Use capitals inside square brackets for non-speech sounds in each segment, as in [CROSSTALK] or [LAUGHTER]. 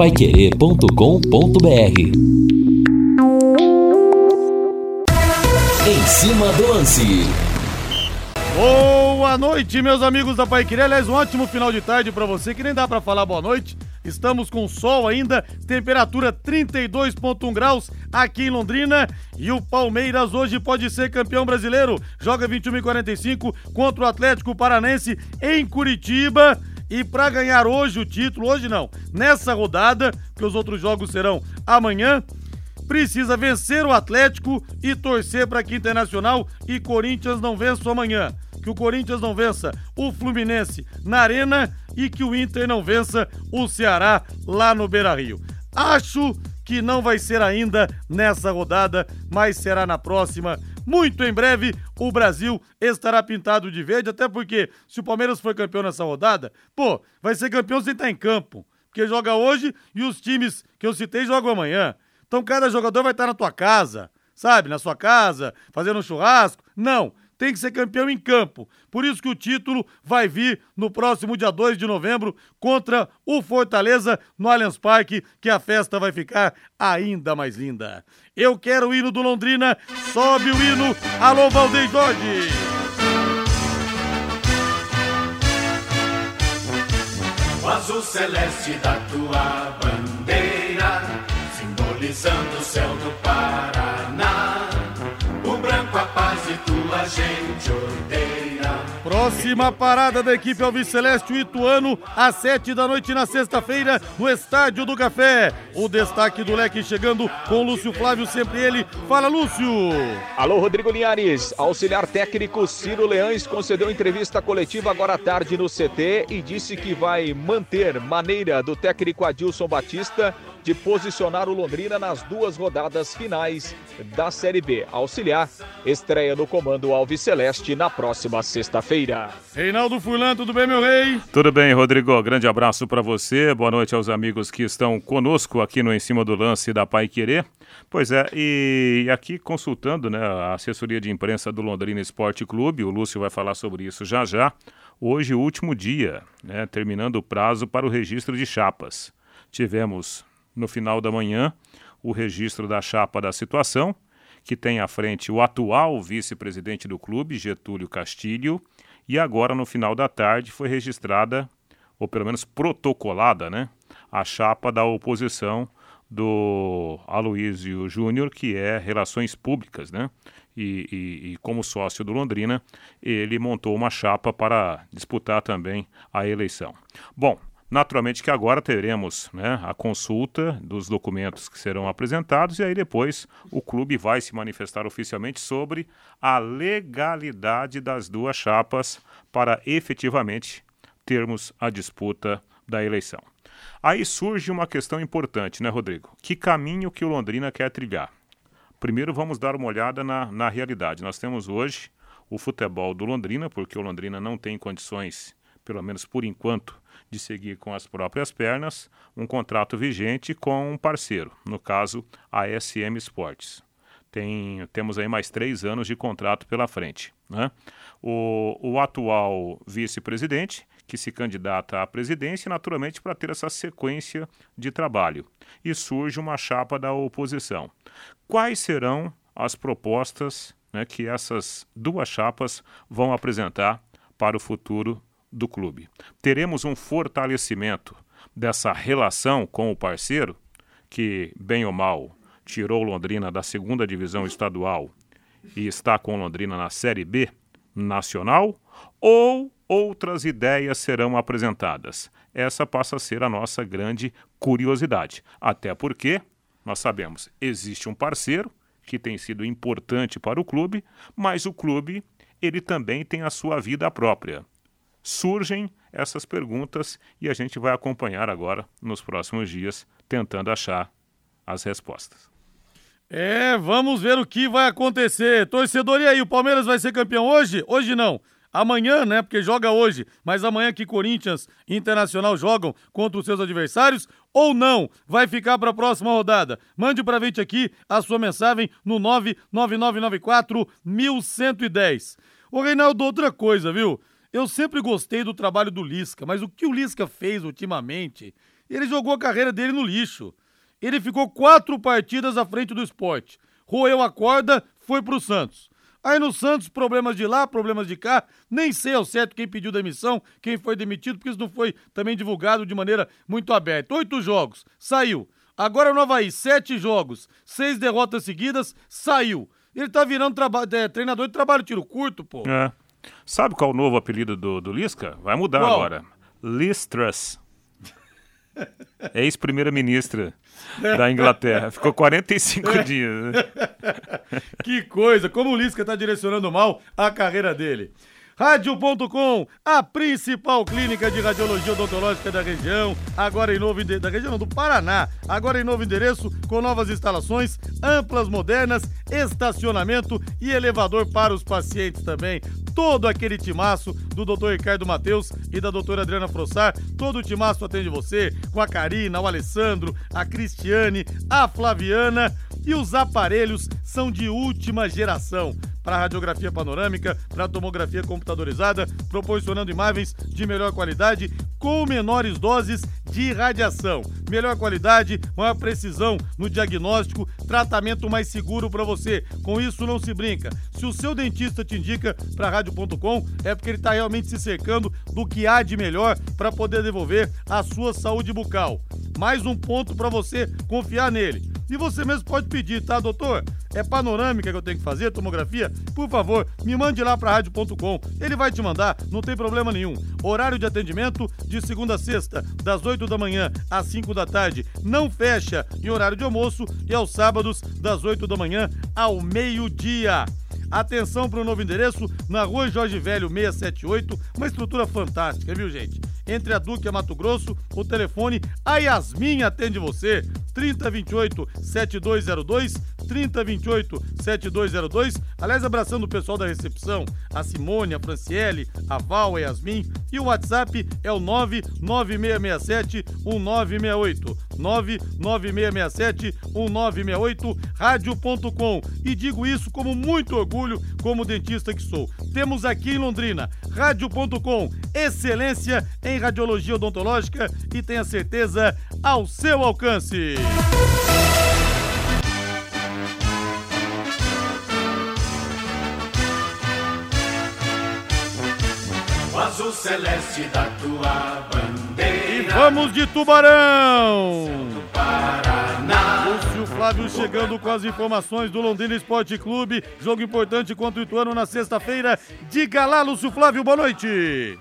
paiquerê.com.br Em cima do lance. Boa noite, meus amigos da Paiquerê. Aliás, um ótimo final de tarde para você, que nem dá para falar boa noite. Estamos com sol ainda, temperatura 32,1 graus aqui em Londrina. E o Palmeiras hoje pode ser campeão brasileiro. Joga 21 e 45 contra o Atlético Paranense em Curitiba. E para ganhar hoje o título, hoje não, nessa rodada, que os outros jogos serão amanhã, precisa vencer o Atlético e torcer para que Internacional e Corinthians não vençam amanhã. Que o Corinthians não vença o Fluminense na Arena e que o Inter não vença o Ceará lá no Beira Rio. Acho que não vai ser ainda nessa rodada, mas será na próxima. Muito em breve o Brasil estará pintado de verde, até porque se o Palmeiras for campeão nessa rodada, pô, vai ser campeão sem estar em campo. Porque joga hoje e os times que eu citei jogam amanhã. Então cada jogador vai estar na tua casa, sabe? Na sua casa, fazendo um churrasco. Não, tem que ser campeão em campo. Por isso que o título vai vir no próximo dia 2 de novembro contra o Fortaleza no Allianz Parque, que a festa vai ficar ainda mais linda. Eu quero o hino do Londrina, sobe o hino. Alô, Valdeir Jorge! O azul celeste da tua bandeira, simbolizando o céu do Paraná. Gente odeia. Próxima parada da equipe Alves Celeste, o Ituano, às sete da noite na sexta-feira, no Estádio do Café. O destaque do leque chegando com Lúcio Flávio, sempre ele. Fala, Lúcio! Alô, Rodrigo Linhares. Auxiliar técnico Ciro Leães concedeu entrevista coletiva agora à tarde no CT e disse que vai manter maneira do técnico Adilson Batista de posicionar o Londrina nas duas rodadas finais da Série B. Auxiliar estreia no comando Alves Celeste na próxima sexta-feira. Reinaldo Furlan, tudo bem, meu rei? Tudo bem, Rodrigo. Grande abraço para você. Boa noite aos amigos que estão conosco aqui no Em Cima do Lance da Pai Querer. Pois é, e aqui consultando né, a assessoria de imprensa do Londrina Esporte Clube, o Lúcio vai falar sobre isso já já. Hoje, o último dia, né, terminando o prazo para o registro de chapas. Tivemos no final da manhã o registro da chapa da situação, que tem à frente o atual vice-presidente do clube, Getúlio Castilho, e agora no final da tarde foi registrada, ou pelo menos protocolada, né, a chapa da oposição do Aloísio Júnior, que é Relações Públicas, né? E, e, e, como sócio do Londrina, ele montou uma chapa para disputar também a eleição. Bom, Naturalmente que agora teremos né, a consulta dos documentos que serão apresentados e aí depois o clube vai se manifestar oficialmente sobre a legalidade das duas chapas para efetivamente termos a disputa da eleição. Aí surge uma questão importante, né, Rodrigo? Que caminho que o Londrina quer trilhar? Primeiro vamos dar uma olhada na, na realidade. Nós temos hoje o futebol do Londrina, porque o Londrina não tem condições, pelo menos por enquanto, de seguir com as próprias pernas um contrato vigente com um parceiro, no caso a SM Sports. Tem, temos aí mais três anos de contrato pela frente. Né? O, o atual vice-presidente, que se candidata à presidência, naturalmente para ter essa sequência de trabalho. E surge uma chapa da oposição. Quais serão as propostas né, que essas duas chapas vão apresentar para o futuro do clube. Teremos um fortalecimento dessa relação com o parceiro, que, bem ou mal, tirou Londrina da segunda divisão estadual e está com Londrina na Série B nacional, ou outras ideias serão apresentadas. Essa passa a ser a nossa grande curiosidade. Até porque, nós sabemos, existe um parceiro que tem sido importante para o clube, mas o clube ele também tem a sua vida própria surgem essas perguntas e a gente vai acompanhar agora nos próximos dias, tentando achar as respostas. É, vamos ver o que vai acontecer. Torcedor, e aí, o Palmeiras vai ser campeão hoje? Hoje não. Amanhã, né? Porque joga hoje, mas amanhã que Corinthians e Internacional jogam contra os seus adversários ou não? Vai ficar para a próxima rodada? Mande para a gente aqui a sua mensagem no 99994 1110. Ô Reinaldo, outra coisa, viu? Eu sempre gostei do trabalho do Lisca, mas o que o Lisca fez ultimamente Ele jogou a carreira dele no lixo. Ele ficou quatro partidas à frente do esporte. Roeu a corda, foi pro Santos. Aí no Santos, problemas de lá, problemas de cá. Nem sei ao certo quem pediu demissão, quem foi demitido, porque isso não foi também divulgado de maneira muito aberta. Oito jogos, saiu. Agora no Havaí, sete jogos, seis derrotas seguidas, saiu. Ele tá virando é, treinador de trabalho tiro curto, pô. É. Sabe qual é o novo apelido do, do Lisca? Vai mudar agora. Listras. Ex-primeira-ministra da Inglaterra. Ficou 45 dias. Né? [LAUGHS] que coisa! Como o Lisca está direcionando mal a carreira dele. Rádio.com, a principal clínica de radiologia odontológica da região, agora em novo da região do Paraná, agora em novo endereço, com novas instalações, amplas, modernas, estacionamento e elevador para os pacientes também. Todo aquele timaço do Dr. Ricardo Mateus e da doutora Adriana Frossar, todo o timaço atende você, com a Karina, o Alessandro, a Cristiane, a Flaviana e os aparelhos são de última geração para radiografia panorâmica, para tomografia computadorizada, proporcionando imagens de melhor qualidade com menores doses de radiação. Melhor qualidade, maior precisão no diagnóstico, tratamento mais seguro para você. Com isso não se brinca. Se o seu dentista te indica para rádio.com, é porque ele está realmente se cercando do que há de melhor para poder devolver a sua saúde bucal. Mais um ponto para você confiar nele. E você mesmo pode pedir, tá, doutor? É panorâmica que eu tenho que fazer, tomografia? Por favor, me mande lá para rádio.com. Ele vai te mandar, não tem problema nenhum. Horário de atendimento de segunda a sexta, das 8 da manhã às 5 da tarde. Não fecha em horário de almoço e aos sábados, das 8 da manhã ao meio-dia. Atenção para o novo endereço, na rua Jorge Velho 678, uma estrutura fantástica, viu, gente? Entre a Duque e a Mato Grosso, o telefone, a Yasmin atende você, 3028 7202, 3028 7202. Aliás, abraçando o pessoal da recepção, a Simone, a Franciele, a Val, a Yasmin. E o WhatsApp é o 99667 1968. 99667 1968, rádio.com. E digo isso como muito orgulho, como dentista que sou. Temos aqui em Londrina, rádio.com, excelência em radiologia odontológica e tenha certeza ao seu alcance. O azul celeste da tua bandeira. E vamos de Tubarão! Lúcio Flávio chegando com as informações do Londrina Esporte Clube. Jogo importante contra o Ituano na sexta-feira. Diga lá, Lúcio Flávio, boa noite.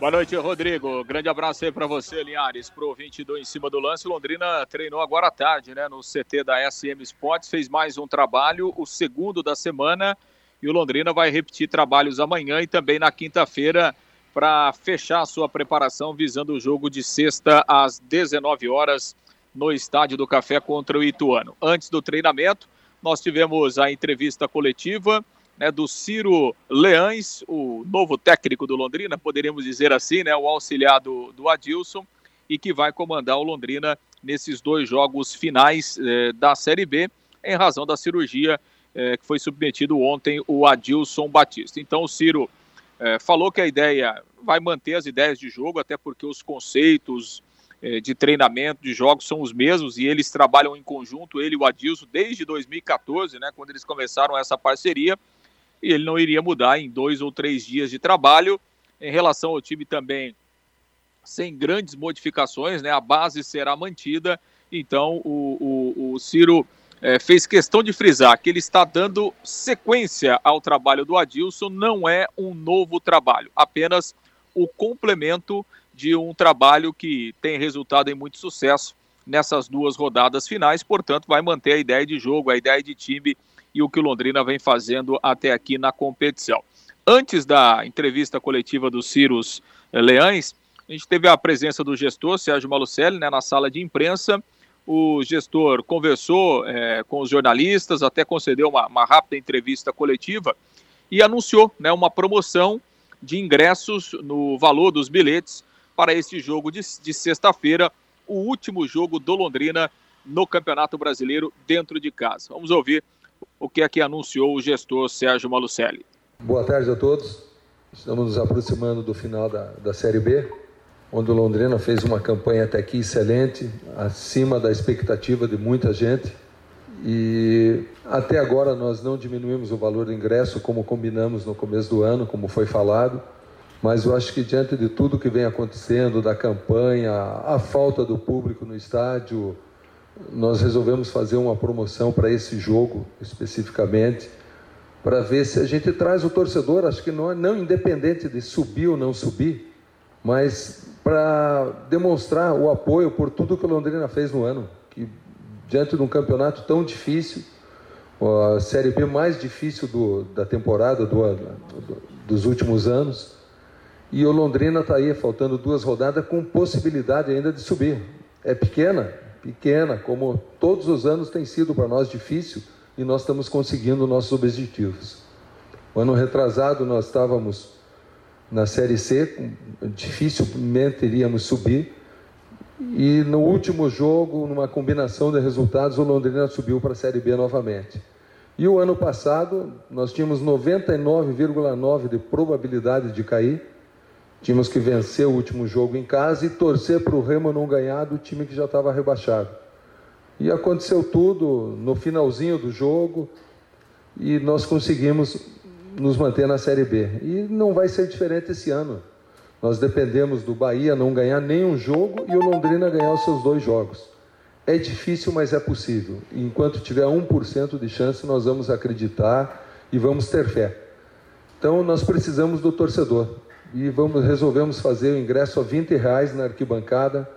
Boa noite, Rodrigo. Grande abraço aí para você, Linhares, pro 22 Em Cima do Lance. Londrina treinou agora à tarde, né, no CT da SM Sports, fez mais um trabalho, o segundo da semana, e o Londrina vai repetir trabalhos amanhã e também na quinta-feira para fechar a sua preparação visando o jogo de sexta às 19 horas no Estádio do Café contra o Ituano. Antes do treinamento, nós tivemos a entrevista coletiva né, do Ciro Leães, o novo técnico do Londrina, poderíamos dizer assim, né, o auxiliar do, do Adilson, e que vai comandar o Londrina nesses dois jogos finais eh, da Série B, em razão da cirurgia eh, que foi submetido ontem o Adilson Batista. Então o Ciro eh, falou que a ideia vai manter as ideias de jogo, até porque os conceitos de treinamento de jogos são os mesmos e eles trabalham em conjunto, ele e o Adilson, desde 2014, né, quando eles começaram essa parceria e ele não iria mudar em dois ou três dias de trabalho. Em relação ao time também, sem grandes modificações, né? A base será mantida. Então o, o, o Ciro é, fez questão de frisar que ele está dando sequência ao trabalho do Adilson, não é um novo trabalho, apenas o complemento de um trabalho que tem resultado em muito sucesso nessas duas rodadas finais, portanto, vai manter a ideia de jogo, a ideia de time e o que o Londrina vem fazendo até aqui na competição. Antes da entrevista coletiva do Cirus eh, Leães, a gente teve a presença do gestor Sérgio Malucelli né, na sala de imprensa. O gestor conversou é, com os jornalistas, até concedeu uma, uma, rápida entrevista coletiva e anunciou né, uma promoção de ingressos no valor dos bilhetes para esse jogo de, de sexta-feira, o último jogo do Londrina no Campeonato Brasileiro dentro de casa. Vamos ouvir o que é que anunciou o gestor Sérgio Malucelli. Boa tarde a todos. Estamos nos aproximando do final da, da Série B onde o Londrina fez uma campanha até aqui excelente, acima da expectativa de muita gente. E até agora nós não diminuímos o valor do ingresso como combinamos no começo do ano, como foi falado. Mas eu acho que diante de tudo que vem acontecendo, da campanha, a falta do público no estádio, nós resolvemos fazer uma promoção para esse jogo especificamente, para ver se a gente traz o torcedor, acho que não, não independente de subir ou não subir, mas para demonstrar o apoio por tudo que o Londrina fez no ano, que diante de um campeonato tão difícil, a Série B mais difícil do, da temporada do, do, dos últimos anos, e o Londrina está aí, faltando duas rodadas, com possibilidade ainda de subir. É pequena, pequena, como todos os anos tem sido para nós difícil, e nós estamos conseguindo nossos objetivos. O ano retrasado nós estávamos na Série C, dificilmente iríamos subir, e no último jogo, numa combinação de resultados, o Londrina subiu para a Série B novamente. E o ano passado, nós tínhamos 99,9% de probabilidade de cair, Tínhamos que vencer o último jogo em casa e torcer para o Remo não ganhar do time que já estava rebaixado. E aconteceu tudo no finalzinho do jogo e nós conseguimos nos manter na Série B. E não vai ser diferente esse ano. Nós dependemos do Bahia não ganhar nenhum jogo e o Londrina ganhar os seus dois jogos. É difícil, mas é possível. Enquanto tiver 1% de chance, nós vamos acreditar e vamos ter fé. Então, nós precisamos do torcedor e vamos, resolvemos fazer o ingresso a 20 reais na arquibancada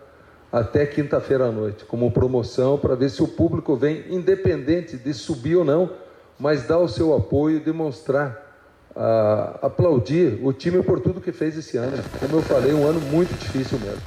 até quinta-feira à noite, como promoção, para ver se o público vem, independente de subir ou não, mas dar o seu apoio e demonstrar, aplaudir o time por tudo que fez esse ano. Como eu falei, um ano muito difícil mesmo.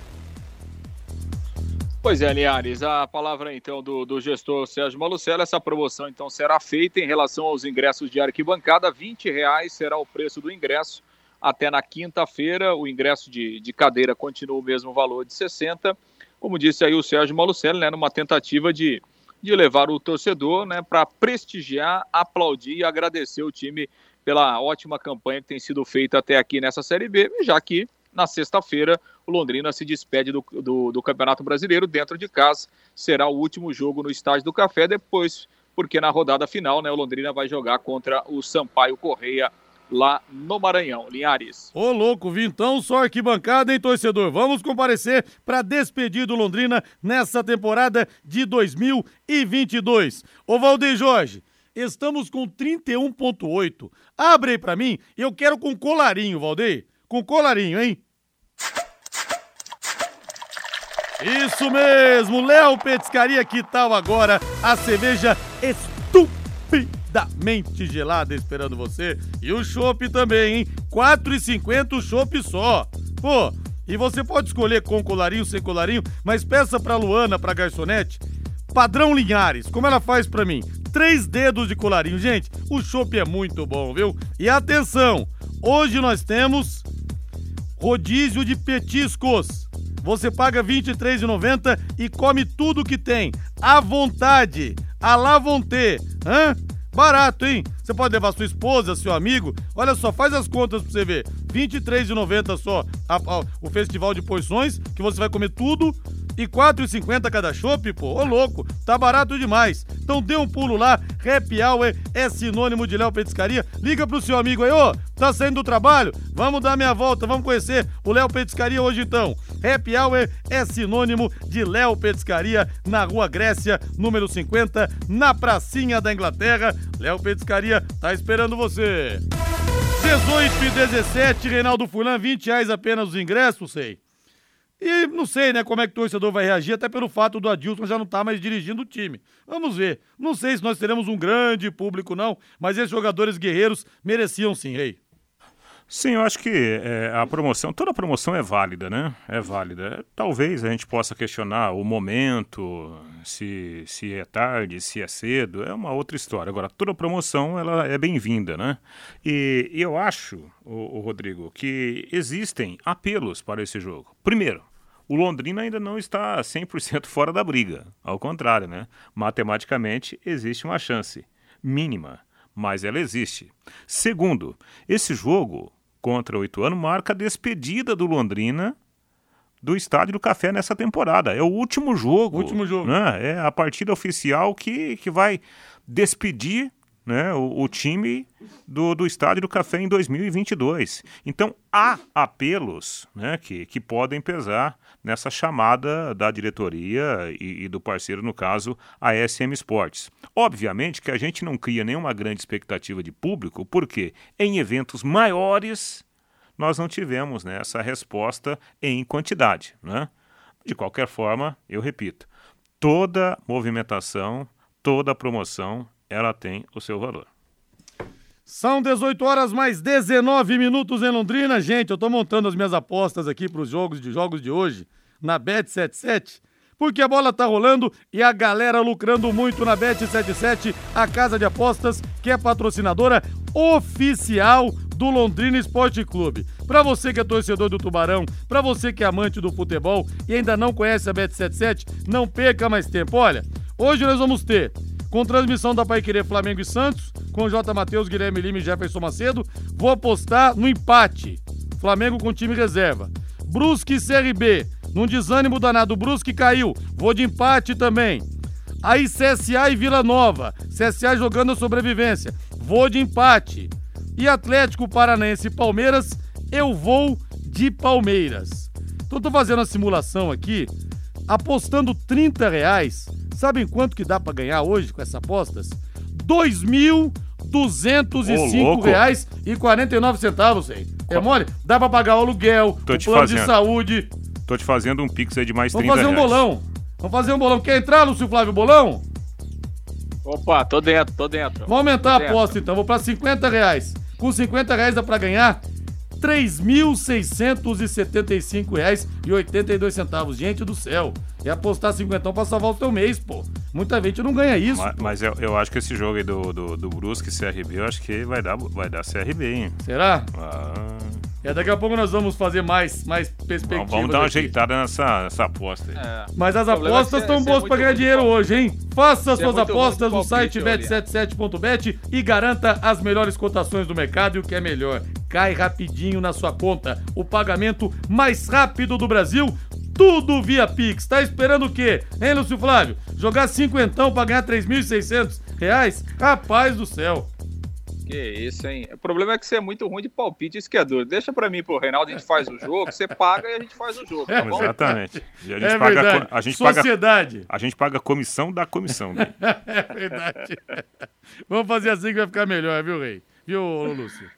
Pois é, Linhares, a palavra então do, do gestor Sérgio Malucello, essa promoção então será feita em relação aos ingressos de arquibancada, 20 reais será o preço do ingresso, até na quinta-feira. O ingresso de, de cadeira continua o mesmo valor de 60. Como disse aí o Sérgio Malucelli, né, numa tentativa de, de levar o torcedor né, para prestigiar, aplaudir e agradecer o time pela ótima campanha que tem sido feita até aqui nessa Série B, já que na sexta-feira o Londrina se despede do, do, do, Campeonato Brasileiro dentro de casa. Será o último jogo no Estádio do Café, depois, porque na rodada final né, o Londrina vai jogar contra o Sampaio Correia lá no Maranhão. Linhares. Ô, louco, vintão só arquibancada, hein, torcedor? Vamos comparecer para despedir do Londrina nessa temporada de 2022. Ô, Valdeir Jorge, estamos com 31,8. Abre aí pra mim, eu quero com colarinho, Valdeir. Com colarinho, hein? Isso mesmo, Léo Petiscaria, que tal agora a cerveja estúpida mente gelada esperando você. E o chopp também, hein? R$ 4,50 o chopp só. Pô, e você pode escolher com colarinho, sem colarinho, mas peça pra Luana, pra garçonete, padrão Linhares, como ela faz pra mim. Três dedos de colarinho. Gente, o chopp é muito bom, viu? E atenção, hoje nós temos rodízio de petiscos. Você paga R$ 23,90 e come tudo que tem. À vontade. À la vontade. Hã? Barato, hein? Você pode levar sua esposa, seu amigo. Olha só, faz as contas pra você ver. R$ 23,90 só a, a, o Festival de Porções, que você vai comer tudo. E R$ 4,50 cada chopp, pô. Ô, louco, tá barato demais. Então dê um pulo lá. Happy Hour é sinônimo de Léo Petiscaria. Liga pro seu amigo aí, ô, tá saindo do trabalho? Vamos dar minha volta, vamos conhecer o Léo Petiscaria hoje então. Happy Hour é sinônimo de Léo Petiscaria na Rua Grécia, número 50, na pracinha da Inglaterra. Léo Petiscaria tá esperando você. 18 e 17, Reinaldo Fulan, 20 reais apenas os ingressos, sei. E não sei, né, como é que o torcedor vai reagir, até pelo fato do Adilson já não estar tá mais dirigindo o time. Vamos ver. Não sei se nós teremos um grande público, não, mas esses jogadores guerreiros mereciam sim, rei. Sim, eu acho que é, a promoção, toda promoção é válida, né? É válida. Talvez a gente possa questionar o momento, se, se é tarde, se é cedo, é uma outra história. Agora, toda promoção ela é bem-vinda, né? E, e, eu acho, o, o Rodrigo, que existem apelos para esse jogo. Primeiro, o Londrina ainda não está 100% [LAUGHS] fora da briga. Ao contrário, né? Matematicamente, existe uma chance mínima, mas ela existe. Segundo, esse jogo contra o Ituano marca a despedida do Londrina do Estádio do Café nessa temporada. É o último jogo. Último jogo. Né? É a partida oficial que, que vai despedir né, o, o, time do, do Estádio do Café em 2022. Então há apelos né, que, que podem pesar nessa chamada da diretoria e, e, do parceiro, no caso, a SM Sports. Obviamente que a gente não cria nenhuma grande expectativa de público, porque em eventos maiores nós não tivemos né, essa resposta em quantidade. Né? De qualquer forma, eu repito, toda movimentação, toda promoção ela tem o seu valor. São 18 horas mais 19 minutos em Londrina. Gente, eu tô montando as minhas apostas aqui para os jogos de jogos de hoje na Bet77, porque a bola tá rolando e a galera lucrando muito na Bet77, a casa de apostas que é patrocinadora oficial do Londrina Esporte Clube. Para você que é torcedor do Tubarão, para você que é amante do futebol e ainda não conhece a Bet77, não perca mais tempo. Olha, hoje nós vamos ter com transmissão da Pai Querer Flamengo e Santos, com J. Matheus, Guilherme Lima e Jefferson Macedo. Vou apostar no empate. Flamengo com time reserva. Brusque e CRB. Num desânimo danado, Brusque caiu. Vou de empate também. Aí CSA e Vila Nova. CSA jogando a sobrevivência. Vou de empate. E Atlético Paranaense e Palmeiras, eu vou de Palmeiras. Então tô fazendo a simulação aqui, apostando 30 reais Sabem quanto que dá para ganhar hoje com essas apostas? 2.205 reais e 49 centavos, hein? É mole? Dá para pagar o aluguel, Tô o plano fazendo. de saúde. Tô te fazendo um pix aí de mais Vamos 30 Vamos fazer um bolão. Vamos fazer um bolão. Quer entrar, Lúcio Flávio, bolão? Opa, tô dentro, tô dentro. Vamos aumentar a aposta então, vou para 50 reais. Com 50 reais dá para ganhar R$ 3.675,82. Gente do céu, é apostar cinquentão pra salvar o teu mês, pô. Muita gente não ganha isso. Mas, mas eu, eu, acho que esse jogo aí do, do, do Brusque CRB, eu acho que vai dar, vai dar CRB, hein? Será? Ah. É, daqui a pouco nós vamos fazer mais, mais perspectivas. Vamos dar uma aqui. ajeitada nessa, nessa aposta aí. É. Mas as apostas estão é, boas para ganhar dinheiro hoje, hein? Faça as suas apostas no site bet77.bet e garanta as melhores cotações do mercado e o que é melhor. Cai rapidinho na sua conta. O pagamento mais rápido do Brasil tudo via Pix. Tá esperando o quê? Hein, Lúcio Flávio? Jogar cinquentão pra ganhar 3.600 reais? Rapaz do céu. Que isso, hein? O problema é que você é muito ruim de palpite, isso que é duro. Deixa pra mim, pro Reinaldo, a gente faz o jogo, você paga e a gente faz o jogo, tá bom? Exatamente. E a gente é paga, verdade. A gente Sociedade. Paga, a gente paga a comissão da comissão. Né? [LAUGHS] é verdade. Vamos fazer assim que vai ficar melhor, viu, Rei? Viu, Lúcio?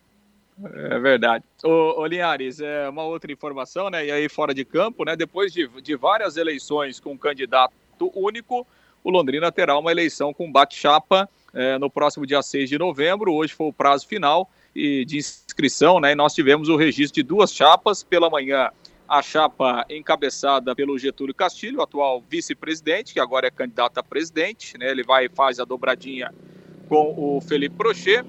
É verdade. Ô, ô Linhares, é uma outra informação, né? E aí fora de campo, né? Depois de, de várias eleições com candidato único, o Londrina terá uma eleição com bate-chapa é, no próximo dia 6 de novembro. Hoje foi o prazo final e, de inscrição, né? E nós tivemos o registro de duas chapas. Pela manhã, a chapa encabeçada pelo Getúlio Castilho, atual vice-presidente, que agora é candidato a presidente, né? Ele vai e faz a dobradinha com o Felipe Prochet.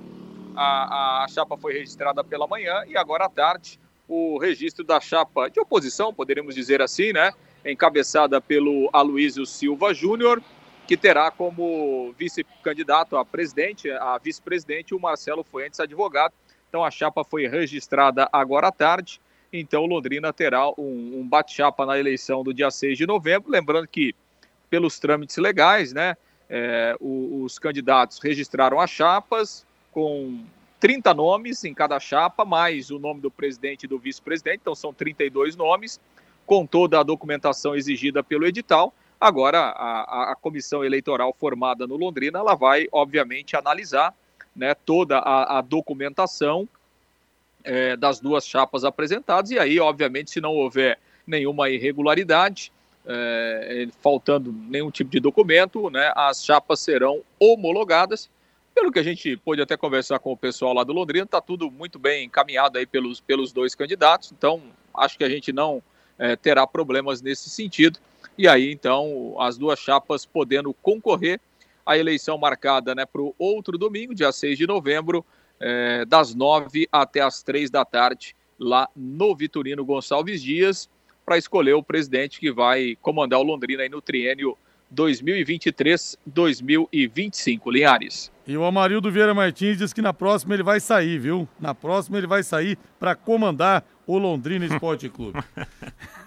A, a chapa foi registrada pela manhã e agora à tarde o registro da chapa de oposição, poderíamos dizer assim, né? Encabeçada pelo Aloysio Silva Júnior que terá como vice-candidato a presidente, a vice-presidente, o Marcelo Fuentes, advogado. Então a chapa foi registrada agora à tarde. Então Londrina terá um, um bate-chapa na eleição do dia 6 de novembro. Lembrando que, pelos trâmites legais, né, é, os, os candidatos registraram as chapas com 30 nomes em cada chapa, mais o nome do presidente e do vice-presidente, então são 32 nomes, com toda a documentação exigida pelo edital. Agora, a, a comissão eleitoral formada no Londrina, ela vai, obviamente, analisar né, toda a, a documentação é, das duas chapas apresentadas, e aí, obviamente, se não houver nenhuma irregularidade, é, faltando nenhum tipo de documento, né, as chapas serão homologadas. Pelo que a gente pôde até conversar com o pessoal lá do Londrina, está tudo muito bem encaminhado aí pelos, pelos dois candidatos, então acho que a gente não é, terá problemas nesse sentido. E aí, então, as duas chapas podendo concorrer à eleição marcada né, para o outro domingo, dia 6 de novembro, é, das 9 até as 3 da tarde, lá no Vitorino Gonçalves Dias, para escolher o presidente que vai comandar o Londrina aí no triênio 2023-2025. Linhares. E o Amarildo Vieira Martins diz que na próxima ele vai sair, viu? Na próxima ele vai sair para comandar o Londrina Esporte [LAUGHS] Clube.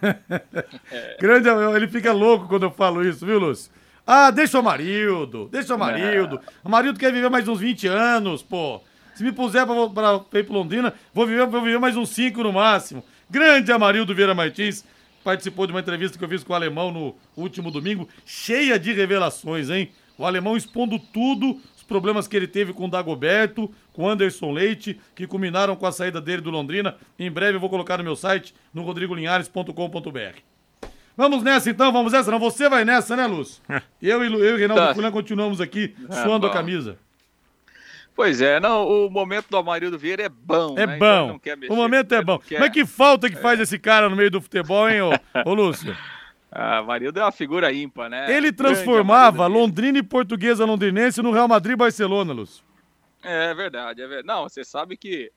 [LAUGHS] Grande, ele fica louco quando eu falo isso, viu, Lúcio? Ah, deixa o Amarildo, deixa o Amarildo. O Amarildo quer viver mais uns 20 anos, pô. Se me puser pra, pra, pra ir pro Londrina, vou viver, vou viver mais uns 5 no máximo. Grande Amarildo Vieira Martins participou de uma entrevista que eu fiz com o Alemão no último domingo, cheia de revelações, hein? O Alemão expondo tudo, os problemas que ele teve com o Dagoberto, com o Anderson Leite, que culminaram com a saída dele do Londrina. Em breve eu vou colocar no meu site, no rodrigolinhares.com.br. Vamos nessa então, vamos nessa. Não, você vai nessa, né, Lúcio? [LAUGHS] eu, e, eu e Reinaldo tá. Continuamos aqui suando a camisa. Pois é, não, o momento do Amarildo Vieira é bom. É né? bom. Então o momento é bom. Mas que falta que faz é. esse cara no meio do futebol, hein, ô, ô Lúcio? [LAUGHS] Ah, Amarildo é uma figura ímpar, né? Ele transformava Londrina e Portuguesa Londrinense no Real Madrid e Barcelona, Lúcio. É verdade, é verdade. Não, você sabe que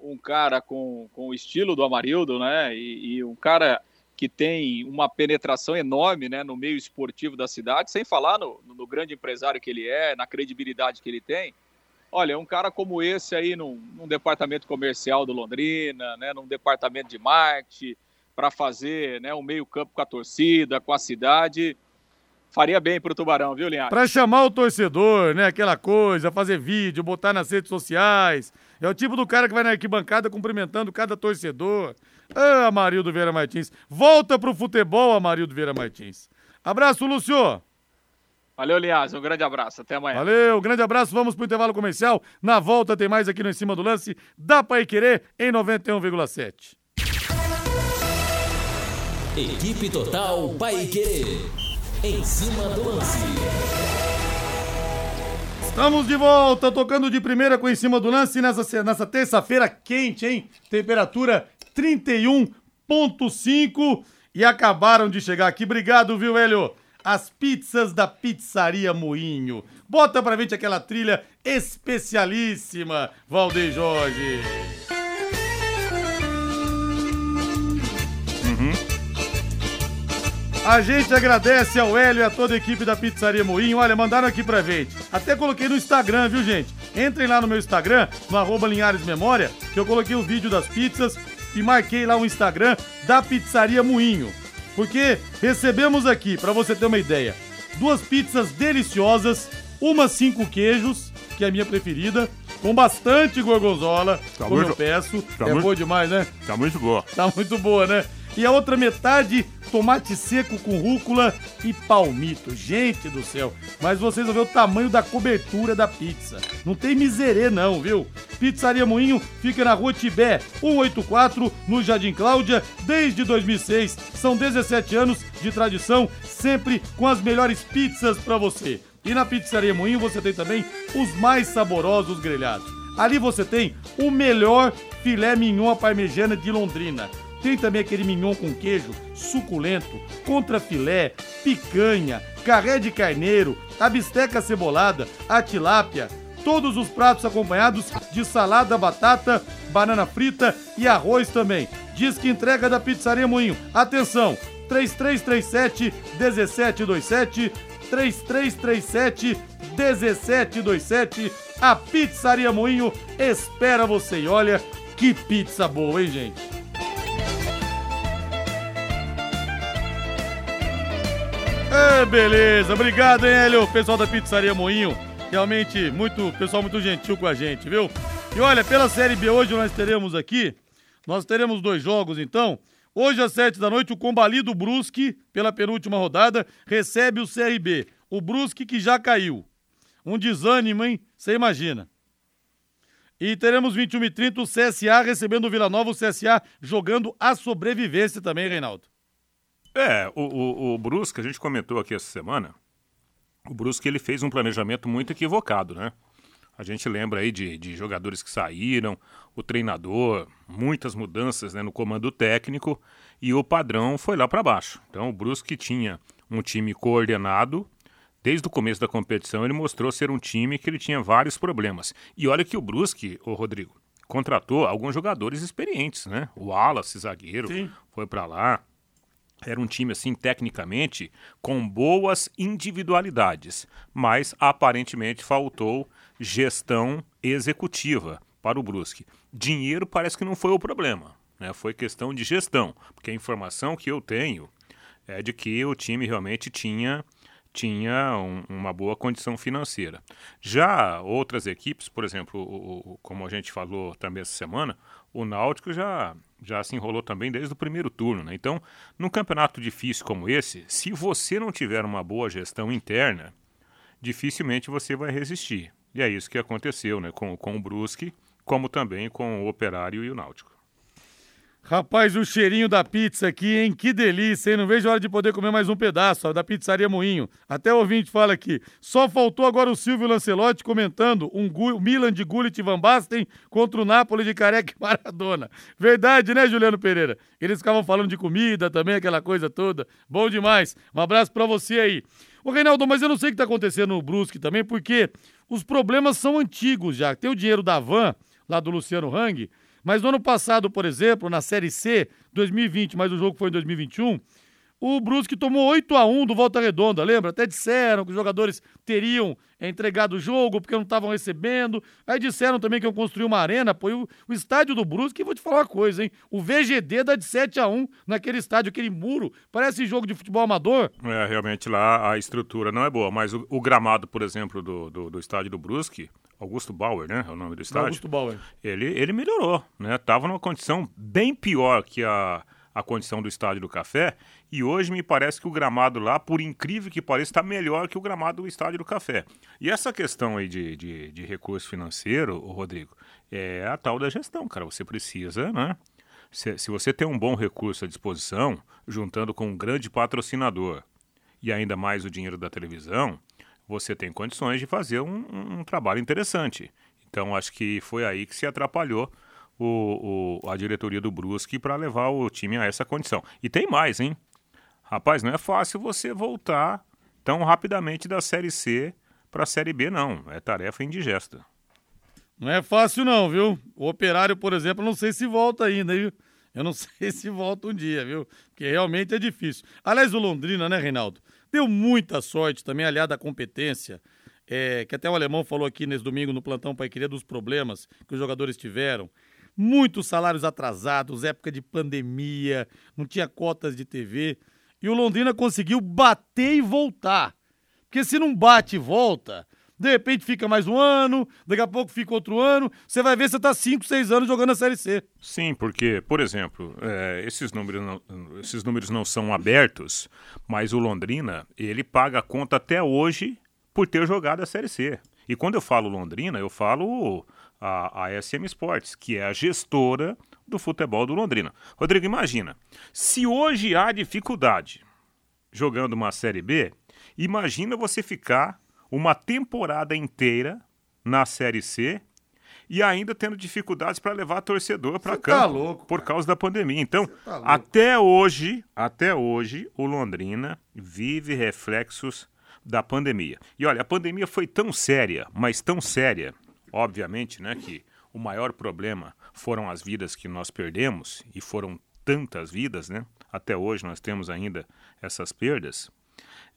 um cara com, com o estilo do Amarildo, né? E, e um cara que tem uma penetração enorme né, no meio esportivo da cidade, sem falar no, no grande empresário que ele é, na credibilidade que ele tem. Olha, um cara como esse aí num, num departamento comercial do Londrina, né, num departamento de marketing, para fazer né, um meio-campo com a torcida, com a cidade, faria bem para o Tubarão, viu, Linhares? Para chamar o torcedor, né, aquela coisa, fazer vídeo, botar nas redes sociais. É o tipo do cara que vai na arquibancada cumprimentando cada torcedor. Ah, Amarildo Vieira Martins. Volta pro futebol, Amarildo Vieira Martins. Abraço, Lúcio. Valeu, Linhares. Um grande abraço. Até amanhã. Valeu, um grande abraço. Vamos pro intervalo comercial. Na volta tem mais aqui no Em Cima do Lance. Dá pra querer em 91,7. Equipe Total Paiquerê. Em cima do lance. Estamos de volta, tocando de primeira com em cima do lance nessa, nessa terça-feira quente, hein? Temperatura 31,5 e acabaram de chegar aqui. Obrigado, viu, Hélio? As pizzas da Pizzaria Moinho. Bota pra gente aquela trilha especialíssima, Valdeir Jorge. Uhum. A gente agradece ao Hélio e a toda a equipe da Pizzaria Moinho. Olha, mandaram aqui pra gente. Até coloquei no Instagram, viu, gente? Entrem lá no meu Instagram, no arroba Linhares Memória, que eu coloquei o vídeo das pizzas e marquei lá o Instagram da Pizzaria Moinho. Porque recebemos aqui, para você ter uma ideia, duas pizzas deliciosas, uma cinco queijos, que é a minha preferida, com bastante gorgonzola, tá como muito, eu peço. Tá é muito, boa demais, né? Tá muito boa. Tá muito boa, né? E a outra metade, tomate seco com rúcula e palmito. Gente do céu, mas vocês vão ver o tamanho da cobertura da pizza. Não tem miserê não, viu? Pizzaria Moinho fica na Rua Tibé, 184, no Jardim Cláudia, desde 2006. São 17 anos de tradição, sempre com as melhores pizzas para você. E na Pizzaria Moinho você tem também os mais saborosos grelhados. Ali você tem o melhor filé mignon à parmegiana de Londrina tem também aquele mignon com queijo, suculento, contra filé, picanha, carré de carneiro, a bisteca cebolada, a tilápia, todos os pratos acompanhados de salada, batata, banana frita e arroz também. Diz que entrega da Pizzaria Moinho. Atenção, 3337 1727 3337 1727 A Pizzaria Moinho espera você. E olha que pizza boa, hein, gente? É, beleza. Obrigado, hein, Hélio, pessoal da Pizzaria Moinho. Realmente, muito, pessoal muito gentil com a gente, viu? E olha, pela Série B hoje nós teremos aqui, nós teremos dois jogos, então. Hoje às sete da noite, o Combalido Brusque, pela penúltima rodada, recebe o CRB. O Brusque que já caiu. Um desânimo, hein? Você imagina. E teremos 21 e 30 o CSA recebendo o Vila Nova, o CSA jogando a sobrevivência também, Reinaldo. É, o, o, o Brusque, a gente comentou aqui essa semana, o Brusque ele fez um planejamento muito equivocado, né? A gente lembra aí de, de jogadores que saíram, o treinador, muitas mudanças né, no comando técnico e o padrão foi lá para baixo. Então o Brusque tinha um time coordenado. Desde o começo da competição ele mostrou ser um time que ele tinha vários problemas. E olha que o Brusque, o Rodrigo, contratou alguns jogadores experientes, né? O Wallace, zagueiro, Sim. foi para lá. Era um time assim tecnicamente com boas individualidades, mas aparentemente faltou gestão executiva para o Brusque. Dinheiro parece que não foi o problema, né? Foi questão de gestão, porque a informação que eu tenho é de que o time realmente tinha tinha um, uma boa condição financeira. Já outras equipes, por exemplo, o, o, como a gente falou também essa semana, o Náutico já, já se enrolou também desde o primeiro turno. Né? Então, num campeonato difícil como esse, se você não tiver uma boa gestão interna, dificilmente você vai resistir. E é isso que aconteceu né? com, com o Brusque, como também com o Operário e o Náutico. Rapaz, o cheirinho da pizza aqui, hein? Que delícia, hein? Não vejo a hora de poder comer mais um pedaço, ó, da pizzaria Moinho. Até o ouvinte fala aqui. Só faltou agora o Silvio Lancelotti comentando um Milan de Gullit e Van Basten contra o Napoli de Careca e Maradona. Verdade, né, Juliano Pereira? Eles ficavam falando de comida também, aquela coisa toda. Bom demais. Um abraço para você aí. Ô, Reinaldo, mas eu não sei o que tá acontecendo no Brusque também, porque os problemas são antigos já. Tem o dinheiro da Van, lá do Luciano Hang, mas no ano passado, por exemplo, na Série C, 2020, mas o jogo foi em 2021, o Brusque tomou 8 a 1 do Volta Redonda, lembra? Até disseram que os jogadores teriam entregado o jogo porque não estavam recebendo. Aí disseram também que iam construir uma arena. Pô, o, o estádio do Brusque, vou te falar uma coisa, hein? O VGD dá de 7 a 1 naquele estádio, aquele muro. Parece jogo de futebol amador. É, realmente lá a estrutura não é boa, mas o, o gramado, por exemplo, do, do, do estádio do Brusque, Augusto Bauer, né? É o nome do estádio. Augusto Bauer. Ele, ele melhorou, né? Tava numa condição bem pior que a, a condição do estádio do Café. E hoje me parece que o gramado lá, por incrível que pareça, está melhor que o gramado do estádio do Café. E essa questão aí de, de, de recurso financeiro, Rodrigo, é a tal da gestão, cara. Você precisa, né? Se, se você tem um bom recurso à disposição, juntando com um grande patrocinador e ainda mais o dinheiro da televisão, você tem condições de fazer um, um, trabalho interessante. Então, acho que foi aí que se atrapalhou o, o a diretoria do Brusque para levar o time a essa condição. E tem mais, hein? Rapaz, não é fácil você voltar tão rapidamente da Série C para a Série B, não. É tarefa indigesta. Não é fácil, não, viu? O operário, por exemplo, não sei se volta ainda, viu? Eu não [LAUGHS] sei se volta um dia, viu? Porque realmente é difícil. Aliás, o Londrina, né, Reinaldo? Deu muita sorte também, aliada à competência, é, que até o alemão falou aqui nesse domingo no plantão para querer dos problemas que os jogadores tiveram. Muitos salários atrasados, época de pandemia, não tinha cotas de TV. E o Londrina conseguiu bater e voltar. Porque se não bate e volta, de repente fica mais um ano, daqui a pouco fica outro ano, você vai ver você tá 5, 6 anos jogando a Série C. Sim, porque, por exemplo, é, esses, números não, esses números não são abertos, mas o Londrina, ele paga a conta até hoje por ter jogado a Série C. E quando eu falo Londrina, eu falo a, a SM Sports, que é a gestora do futebol do Londrina. Rodrigo, imagina, se hoje há dificuldade jogando uma Série B, imagina você ficar uma temporada inteira na Série C e ainda tendo dificuldades para levar torcedor para tá campo tá louco, por causa da pandemia. Então, tá até hoje, até hoje, o Londrina vive reflexos da pandemia. E olha, a pandemia foi tão séria, mas tão séria, obviamente, né, que o maior problema foram as vidas que nós perdemos e foram tantas vidas, né? Até hoje nós temos ainda essas perdas.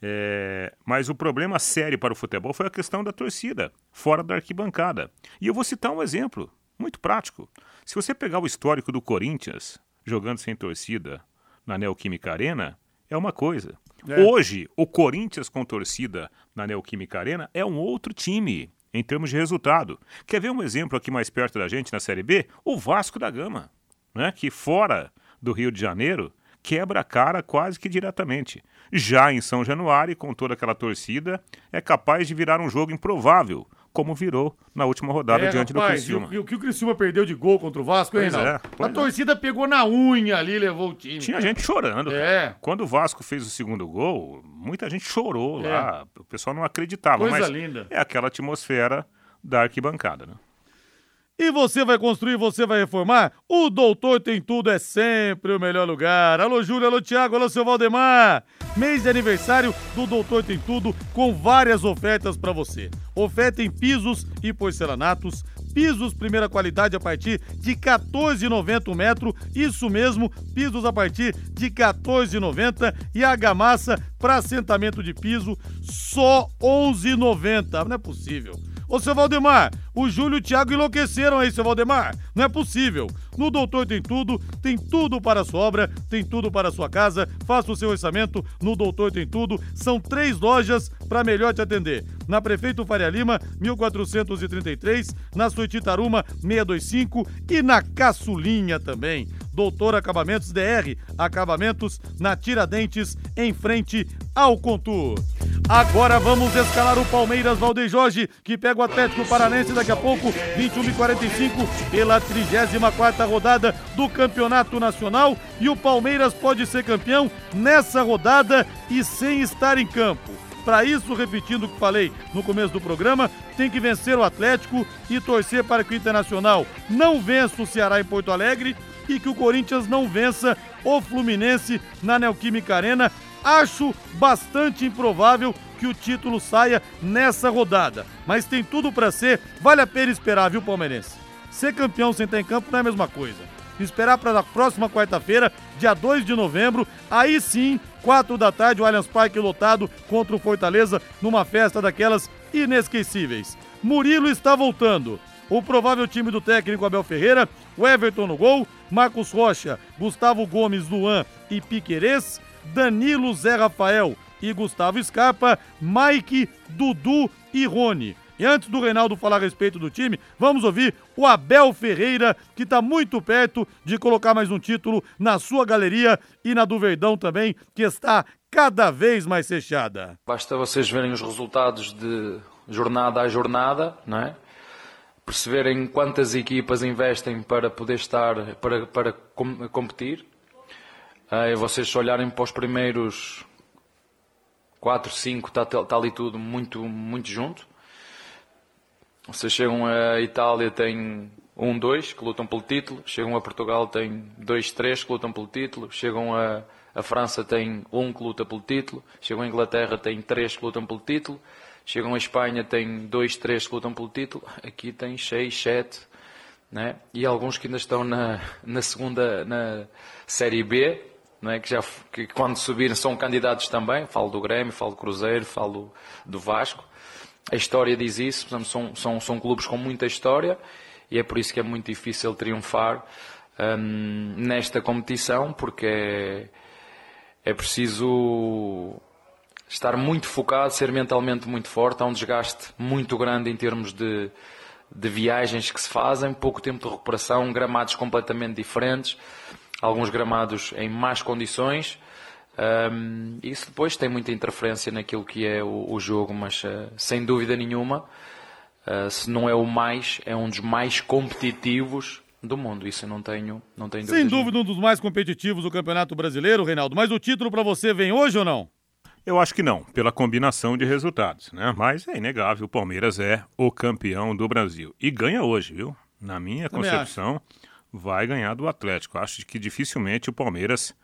É, mas o problema sério para o futebol foi a questão da torcida, fora da arquibancada. E eu vou citar um exemplo muito prático. Se você pegar o histórico do Corinthians jogando sem torcida na Neoquímica Arena, é uma coisa. É. Hoje, o Corinthians com torcida na Neoquímica Arena é um outro time em termos de resultado. Quer ver um exemplo aqui mais perto da gente na Série B? O Vasco da Gama, né? que fora do Rio de Janeiro quebra a cara quase que diretamente. Já em São Januário, com toda aquela torcida, é capaz de virar um jogo improvável, como virou na última rodada é, diante rapaz, do Criciúma. E o, que o Criciúma perdeu de gol contra o Vasco, hein, é, A é. torcida pegou na unha ali e levou o time. Tinha cara. gente chorando. É. Quando o Vasco fez o segundo gol, muita gente chorou é. lá. O pessoal não acreditava. Coisa mas linda. É aquela atmosfera da arquibancada, né? E você vai construir, você vai reformar? O Doutor Tem Tudo é sempre o melhor lugar. Alô, Júlio, alô, Tiago, alô, seu Valdemar. Mês de aniversário do Doutor Tem Tudo com várias ofertas para você. Oferta em pisos e porcelanatos, pisos primeira qualidade a partir de 14,90 metro, isso mesmo, pisos a partir de 14,90 e a argamassa para assentamento de piso só 11,90. Não é possível. Ô, seu Valdemar, o Júlio e o Thiago enlouqueceram aí, seu Valdemar. Não é possível. No Doutor Tem Tudo, tem tudo para a sua obra, tem tudo para a sua casa. Faça o seu orçamento no Doutor Tem Tudo. São três lojas para melhor te atender. Na Prefeito Faria Lima, 1433, na Suetitaruma, 625 e na Caçulinha também. Doutor Acabamentos DR, acabamentos na Tiradentes, em frente ao Contur. Agora vamos escalar o Palmeiras Valdeir Jorge, que pega o Atlético Paranense daqui a pouco, 21 e 45 pela 34 rodada do Campeonato Nacional. E o Palmeiras pode ser campeão nessa rodada e sem estar em campo. Para isso, repetindo o que falei no começo do programa, tem que vencer o Atlético e torcer para que o Internacional não vença o Ceará em Porto Alegre e que o Corinthians não vença o Fluminense na Neoquímica Arena Acho bastante improvável que o título saia nessa rodada, mas tem tudo para ser. Vale a pena esperar, viu, palmeirense? Ser campeão sem estar em campo não é a mesma coisa. Esperar para a próxima quarta-feira, dia 2 de novembro, aí sim, 4 da tarde, o Allianz Parque lotado contra o Fortaleza, numa festa daquelas inesquecíveis. Murilo está voltando. O provável time do técnico Abel Ferreira, o Everton no gol, Marcos Rocha, Gustavo Gomes, Luan e Piquerez, Danilo Zé Rafael e Gustavo Scarpa, Mike, Dudu e Rony. E antes do Reinaldo falar a respeito do time, vamos ouvir o Abel Ferreira, que está muito perto de colocar mais um título na sua galeria e na do Verdão também, que está cada vez mais fechada. Basta vocês verem os resultados de jornada a jornada, não é? Perceberem quantas equipas investem para poder estar, para, para competir é vocês olharem para os primeiros 4, 5, está tá ali tudo muito, muito junto. Vocês chegam a Itália, tem 1, 2 que lutam pelo título. Chegam a Portugal, tem 2, 3 que lutam pelo título. Chegam a, a França, tem 1 que luta pelo título. Chegam a Inglaterra, tem 3 que lutam pelo título. Chegam a Espanha, tem 2, 3 que lutam pelo título. Aqui tem 6, 7. Né? E alguns que ainda estão na, na segunda, na Série B, não é? que, já, que quando subirem são candidatos também. Falo do Grêmio, falo do Cruzeiro, falo do Vasco. A história diz isso, portanto, são, são, são clubes com muita história e é por isso que é muito difícil triunfar hum, nesta competição, porque é, é preciso estar muito focado, ser mentalmente muito forte. Há um desgaste muito grande em termos de, de viagens que se fazem, pouco tempo de recuperação, gramados completamente diferentes alguns gramados em más condições. Um, isso depois tem muita interferência naquilo que é o, o jogo, mas uh, sem dúvida nenhuma, uh, se não é o mais, é um dos mais competitivos do mundo. Isso eu não tenho, não tenho Sem dúvida, um dos mais competitivos do Campeonato Brasileiro, Reinaldo. Mas o título para você vem hoje ou não? Eu acho que não, pela combinação de resultados, né? Mas é inegável, o Palmeiras é o campeão do Brasil. E ganha hoje, viu? Na minha Também concepção. Acho vai ganhar do Atlético. Acho que dificilmente o Palmeiras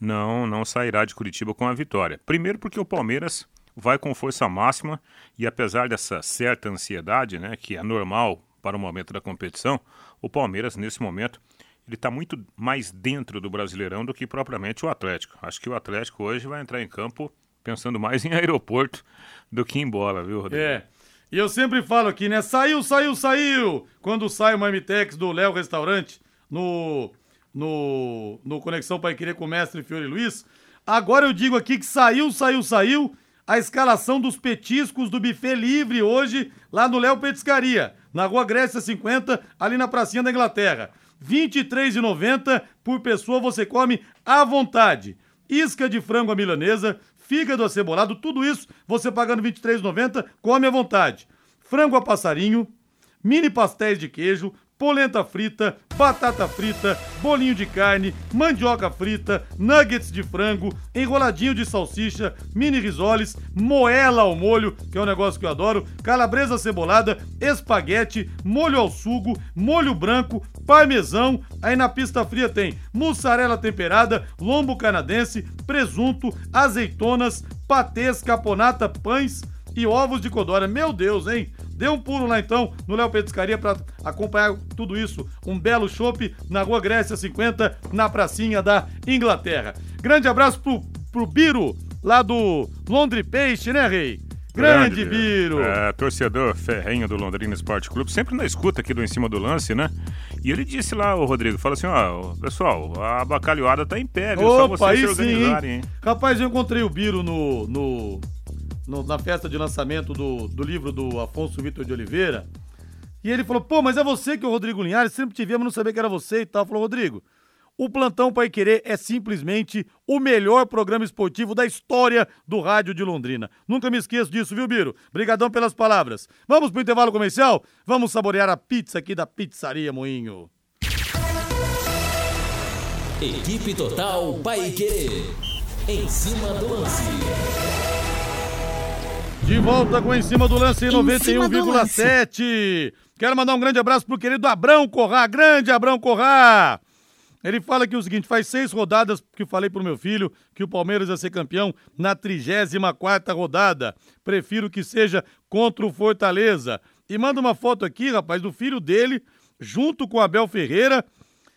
não, não sairá de Curitiba com a vitória. Primeiro porque o Palmeiras vai com força máxima e apesar dessa certa ansiedade, né, que é normal para o momento da competição, o Palmeiras nesse momento ele está muito mais dentro do Brasileirão do que propriamente o Atlético. Acho que o Atlético hoje vai entrar em campo pensando mais [LAUGHS] em aeroporto do que em bola, viu, Rodrigo? É. E eu sempre falo aqui, né? Saiu, saiu, saiu! Quando sai o Marmitex do Léo Restaurante, no, no, no Conexão Pai Querer com o mestre Fiore Luiz. Agora eu digo aqui que saiu, saiu, saiu a escalação dos petiscos do buffet livre hoje lá no Léo Petiscaria, na Rua Grécia 50, ali na pracinha da Inglaterra. R$ 23,90 por pessoa você come à vontade. Isca de frango à milanesa, fígado acebolado, tudo isso você pagando R$ 23,90, come à vontade. Frango a passarinho, mini pastéis de queijo, polenta frita, batata frita, bolinho de carne, mandioca frita, nuggets de frango, enroladinho de salsicha, mini risoles, moela ao molho, que é um negócio que eu adoro, calabresa cebolada, espaguete, molho ao sugo, molho branco, parmesão. Aí na pista fria tem mussarela temperada, lombo canadense, presunto, azeitonas, patês, caponata, pães e ovos de codorna. Meu Deus, hein? Dê um pulo lá então no Léo Petiscaria para acompanhar tudo isso. Um belo chopp na Rua Grécia 50, na pracinha da Inglaterra. Grande abraço pro, pro Biro, lá do Londre Peixe, né, Rei? Grande, Biro. É, torcedor ferrenho do Londrina Esporte Clube, sempre na escuta aqui do Em Cima do Lance, né? E ele disse lá, o Rodrigo, falou assim, ó, pessoal, a bacalhoada tá em pé, viu? Opa, Só vocês se organizarem, hein? hein? Rapaz, eu encontrei o Biro no, no, no, na festa de lançamento do, do livro do Afonso Vitor de Oliveira. E ele falou, pô, mas é você que é o Rodrigo Linhares, sempre te via, não sabia que era você e tal. Falou, Rodrigo, o Plantão Pai Querer é simplesmente o melhor programa esportivo da história do rádio de Londrina. Nunca me esqueço disso, viu, Biro? Obrigadão pelas palavras. Vamos pro intervalo comercial? Vamos saborear a pizza aqui da Pizzaria Moinho. Equipe Total Pai Querer. Em cima do lance. De volta com Em Cima do Lance em 91,7. Quero mandar um grande abraço pro querido Abrão Corrá. Grande Abrão Corrá. Ele fala aqui o seguinte: faz seis rodadas que falei pro meu filho que o Palmeiras ia ser campeão na 34 rodada. Prefiro que seja contra o Fortaleza. E manda uma foto aqui, rapaz, do filho dele, junto com o Abel Ferreira.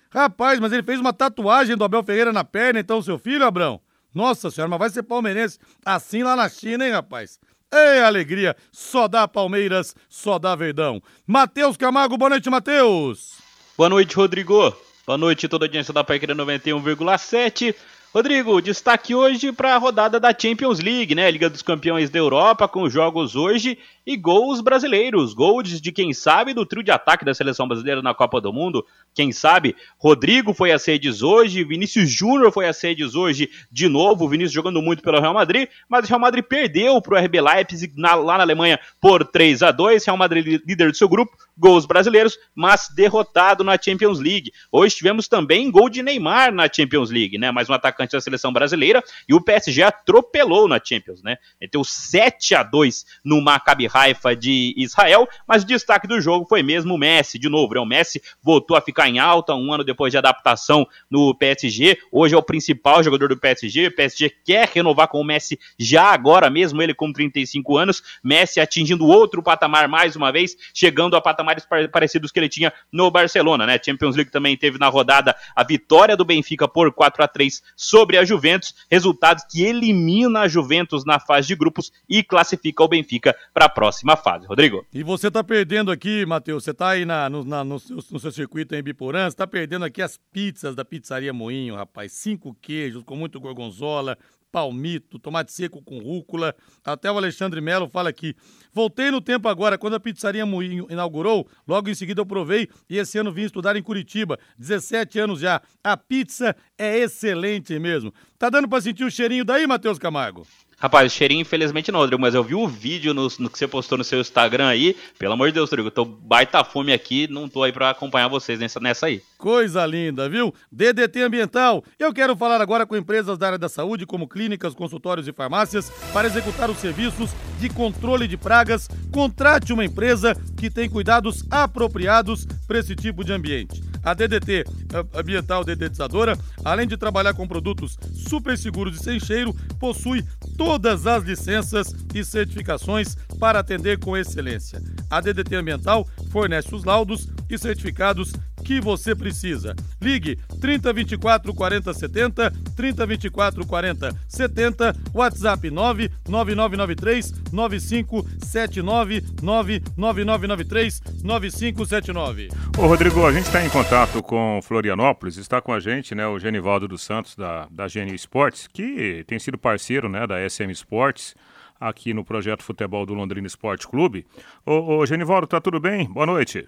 Rapaz, mas ele fez uma tatuagem do Abel Ferreira na perna, então, seu filho, Abrão? Nossa senhora, mas vai ser palmeirense assim lá na China, hein, rapaz? Ei, alegria! Só dá Palmeiras, só dá Verdão. Matheus Camargo, boa noite, Matheus! Boa noite, Rodrigo. Boa noite, toda a audiência da Paiqueira 91,7. Rodrigo, destaque hoje para a rodada da Champions League, né? Liga dos Campeões da Europa, com jogos hoje e gols brasileiros. Gols de quem sabe do trio de ataque da seleção brasileira na Copa do Mundo. Quem sabe, Rodrigo foi a sedes hoje, Vinícius Júnior foi a sedes hoje de novo. Vinícius jogando muito pelo Real Madrid, mas o Real Madrid perdeu para o RB Leipzig na, lá na Alemanha por 3 a 2 Real Madrid líder do seu grupo, gols brasileiros, mas derrotado na Champions League. Hoje tivemos também gol de Neymar na Champions League, né? Mais um atacante da seleção brasileira e o PSG atropelou na Champions, né? Meteu 7 a 2 no Maccabi Haifa de Israel, mas o destaque do jogo foi mesmo o Messi, de novo, né? O Messi voltou a ficar em alta um ano depois de adaptação no PSG, hoje é o principal jogador do PSG, o PSG quer renovar com o Messi já agora, mesmo ele com 35 anos, Messi atingindo outro patamar mais uma vez, chegando a patamares parecidos que ele tinha no Barcelona, né? Champions League também teve na rodada a vitória do Benfica por 4 a 3 sobre a Juventus, resultado que elimina a Juventus na fase de grupos e classifica o Benfica para a próxima fase. Rodrigo. E você tá perdendo aqui, Matheus, você tá aí na, no, na, no, seu, no, seu, circuito em Biporã, você tá perdendo aqui as pizzas da Pizzaria Moinho, rapaz. Cinco queijos com muito gorgonzola, palmito, tomate seco com rúcula. Até o Alexandre Melo fala aqui. Voltei no tempo agora, quando a Pizzaria Moinho inaugurou, logo em seguida eu provei e esse ano vim estudar em Curitiba. 17 anos já. A pizza é excelente mesmo. Tá dando pra sentir o cheirinho daí, Matheus Camargo? Rapaz, cheirinho infelizmente não, Rodrigo, mas eu vi o vídeo no, no, que você postou no seu Instagram aí. Pelo amor de Deus, Rodrigo, eu tô baita fome aqui, não tô aí pra acompanhar vocês nessa, nessa aí. Coisa linda, viu? DDT Ambiental. Eu quero falar agora com empresas da área da saúde, como clínicas, consultórios e farmácias, para executar os serviços de controle de pragas. Contrate uma empresa que tem cuidados apropriados para esse tipo de ambiente. A DDT Ambiental Dedetizadora, além de trabalhar com produtos super seguros e sem cheiro, possui todas as licenças e certificações para atender com excelência. A DDT Ambiental fornece os laudos e certificados que você precisa. Ligue 3024 40 70, 3024 40 70, WhatsApp 99993 9579 99993 9579. Ô Rodrigo, a gente está em contato com Florianópolis, está com a gente, né, o Genivaldo dos Santos da da Geni Esportes, que tem sido parceiro, né, da SM Esportes aqui no projeto Futebol do Londrina Esporte Clube. Ô, ô Genivaldo, tá tudo bem? Boa noite.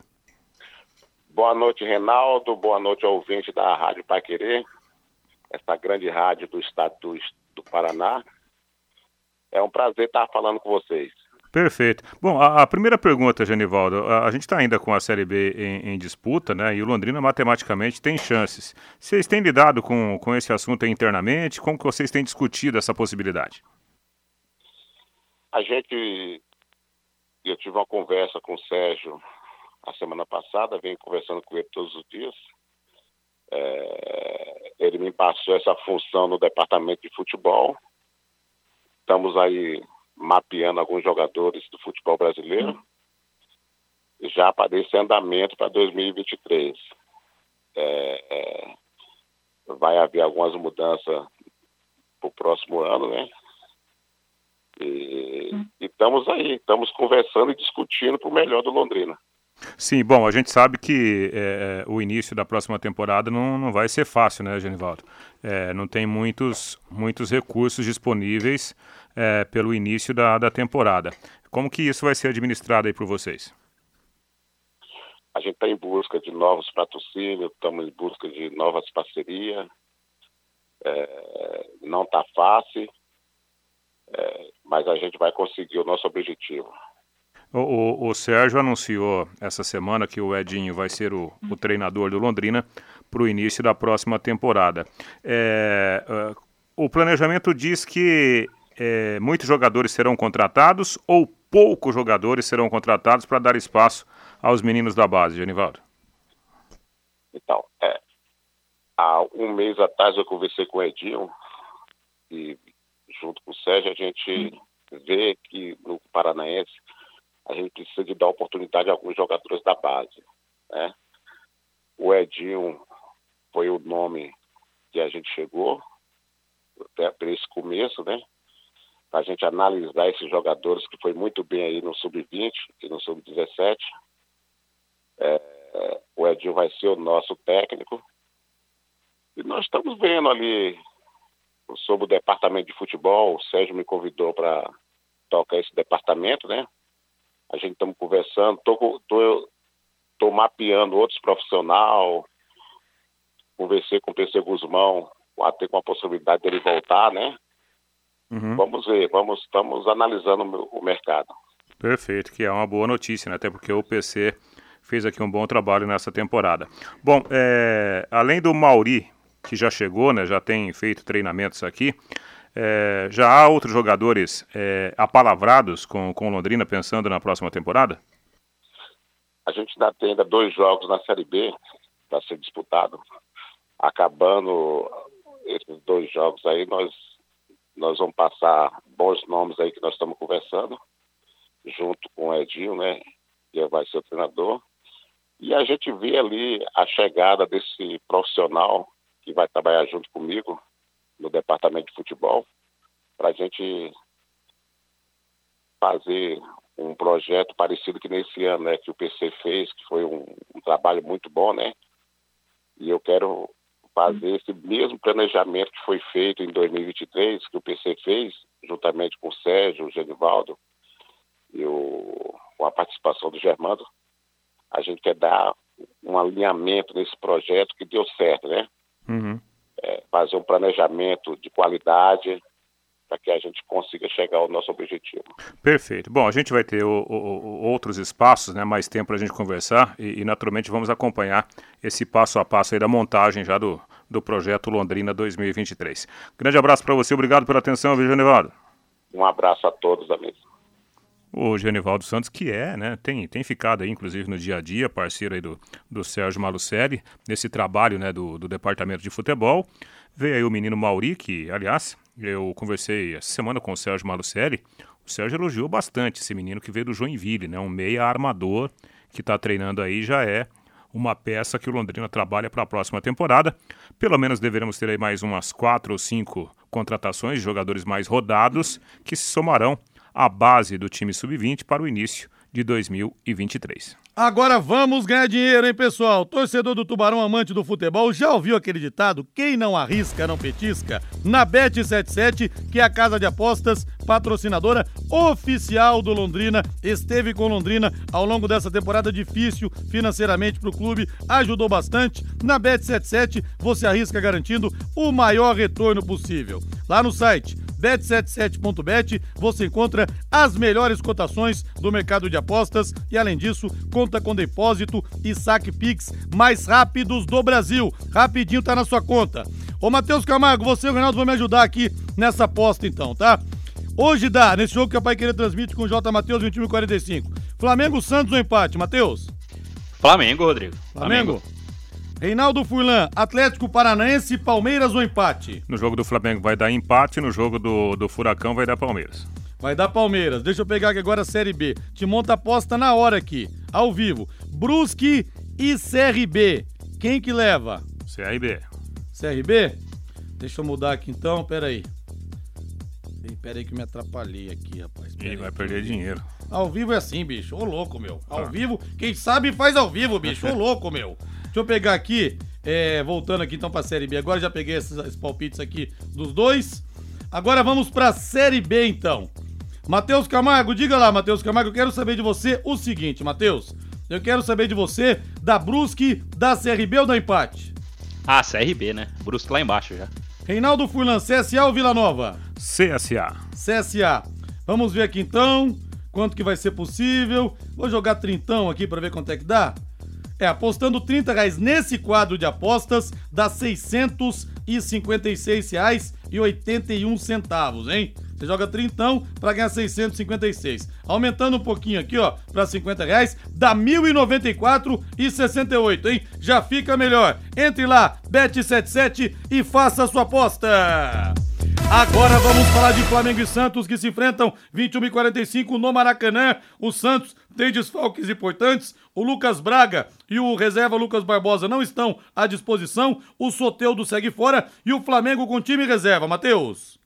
Boa noite, Reinaldo. Boa noite ouvinte da Rádio Paquerê, essa grande rádio do estado do, do Paraná. É um prazer estar falando com vocês. Perfeito. Bom, a, a primeira pergunta, Genivaldo, a, a gente está ainda com a Série B em, em, disputa, né? E o Londrina matematicamente tem chances. Vocês têm lidado com, com esse assunto internamente? Como que vocês têm discutido essa possibilidade? A gente, eu tive uma conversa com o Sérgio a semana passada, venho conversando com ele todos os dias. É, ele me passou essa função no departamento de futebol. Estamos aí mapeando alguns jogadores do futebol brasileiro. já para esse andamento para 2023. É, é, vai haver algumas mudanças para o próximo ano, né? E, e estamos aí, estamos conversando e discutindo para o melhor do Londrina. Sim, bom, a gente sabe que é, o início da próxima temporada não, não vai ser fácil, né, Genivaldo? É, não tem muitos, muitos recursos disponíveis é, pelo início da, da temporada. Como que isso vai ser administrado aí por vocês? A gente está em busca de novos patrocínios, estamos em busca de novas parcerias. É, não está fácil, é, mas a gente vai conseguir o nosso objetivo. O, o, o, Sérgio anunciou essa semana que o Edinho vai ser o, o treinador do Londrina para o início da próxima temporada. É, uh, o planejamento diz que é, muitos jogadores serão contratados ou poucos jogadores serão contratados para dar espaço aos meninos da base, Genivaldo? Então, é, há um mês atrás eu conversei com o Edinho e junto com o Sérgio a gente vê que no Paranaense a gente precisa de dar oportunidade a alguns jogadores da base. Né? O Edinho foi o nome que a gente chegou para esse começo, né? Para a gente analisar esses jogadores que foi muito bem aí no sub-20 e no sub-17. É, o Edinho vai ser o nosso técnico. E nós estamos vendo ali sobre o departamento de futebol. O Sérgio me convidou para tocar esse departamento, né? A gente estamos conversando, tô, tô, tô mapeando outros profissionais, conversei com o PC Guzmão, até com a possibilidade dele voltar, né? Uhum. Vamos ver, vamos, estamos analisando o mercado. Perfeito, que é uma boa notícia, né? Até porque o PC fez aqui um bom trabalho nessa temporada. Bom, é, além do Mauri, que já chegou, né? Já tem feito treinamentos aqui. É, já há outros jogadores é, apalavrados com, com Londrina pensando na próxima temporada? A gente ainda tem ainda dois jogos na Série B para ser disputado. Acabando esses dois jogos aí, nós, nós vamos passar bons nomes aí que nós estamos conversando, junto com o Edinho, né? Que vai ser o treinador. E a gente vê ali a chegada desse profissional que vai trabalhar junto comigo, no departamento de futebol, para a gente fazer um projeto parecido que nesse ano, né, que o PC fez, que foi um, um trabalho muito bom, né? E eu quero fazer esse mesmo planejamento que foi feito em 2023, que o PC fez, juntamente com o Sérgio, o Genivaldo e o, com a participação do Germando. A gente quer dar um alinhamento nesse projeto que deu certo, né? Uhum é, fazer um planejamento de qualidade para que a gente consiga chegar ao nosso objetivo. Perfeito. Bom, a gente vai ter o, o, outros espaços, né, mais tempo para a gente conversar e, e, naturalmente vamos acompanhar esse passo a passo aí da montagem já do, do projeto Londrina 2023. Grande abraço para você, obrigado pela atenção, Virgínia Nevado. Um abraço a todos, amigos o Genivaldo Santos, que é, né, tem, tem ficado aí, inclusive, no dia a dia, parceiro aí do, do Sérgio Malucelli, nesse trabalho, né, do, do departamento de futebol. Veio aí o menino Mauri, que, aliás, eu conversei essa semana com o Sérgio Malucelli, o Sérgio elogiou bastante esse menino que veio do Joinville, né, um meia armador que está treinando aí, já é uma peça que o Londrina trabalha para a próxima temporada. Pelo menos deveremos ter aí mais umas quatro ou cinco contratações de jogadores mais rodados que se somarão a base do time sub-20 para o início de 2023. Agora vamos ganhar dinheiro, hein, pessoal? Torcedor do Tubarão, amante do futebol, já ouviu aquele ditado? Quem não arrisca, não petisca? Na Bet77, que é a casa de apostas patrocinadora oficial do Londrina, esteve com Londrina ao longo dessa temporada difícil financeiramente para o clube, ajudou bastante. Na Bet77, você arrisca garantindo o maior retorno possível. Lá no site bet77.bet você encontra as melhores cotações do mercado de apostas e, além disso, conta com depósito e saque Pix mais rápidos do Brasil. Rapidinho tá na sua conta. Ô, Matheus Camargo, você e o Reinaldo vão me ajudar aqui nessa aposta, então, tá? Hoje dá, nesse jogo que a Pai Querer transmite com o J. Matheus, 21 45. Flamengo Santos ou empate, Matheus? Flamengo, Rodrigo. Flamengo. Flamengo. Reinaldo Furlan, Atlético Paranaense, Palmeiras ou empate? No jogo do Flamengo vai dar empate, no jogo do, do Furacão vai dar Palmeiras. Vai dar Palmeiras. Deixa eu pegar aqui agora a Série B. Te monta a aposta na hora aqui. ao vivo. Brusque e CRB. Quem que leva? CRB. CRB? Deixa eu mudar aqui então, peraí. Pera aí que eu me atrapalhei aqui, rapaz. E vai perder dinheiro. Ao vivo é assim, bicho. Ô louco, meu. Ao ah. vivo, quem sabe faz ao vivo, bicho. Ô [LAUGHS] louco, meu. Deixa eu pegar aqui, é, voltando aqui então pra Série B. Agora já peguei esses, esses palpites aqui dos dois. Agora vamos pra Série B então. Matheus Camargo, diga lá, Matheus Camargo, eu quero saber de você o seguinte, Matheus. Eu quero saber de você da Brusque, da CRB ou da empate? Ah, CRB, né? Brusque lá embaixo já. Reinaldo Furlan, CSA ou Vila Nova? CSA. CSA. Vamos ver aqui então quanto que vai ser possível. Vou jogar trintão aqui para ver quanto é que dá. É, apostando 30 reais nesse quadro de apostas, dá 656 reais e 81 centavos, hein? Você joga trintão para ganhar 656. Aumentando um pouquinho aqui, ó, para 50 reais, dá 1.094 e 68, hein? Já fica melhor. Entre lá, bet77 e faça a sua aposta. Agora vamos falar de Flamengo e Santos que se enfrentam 21 e 45 no Maracanã. O Santos tem desfalques importantes. O Lucas Braga e o reserva Lucas Barbosa não estão à disposição. O Soteudo segue fora e o Flamengo com time reserva. Matheus.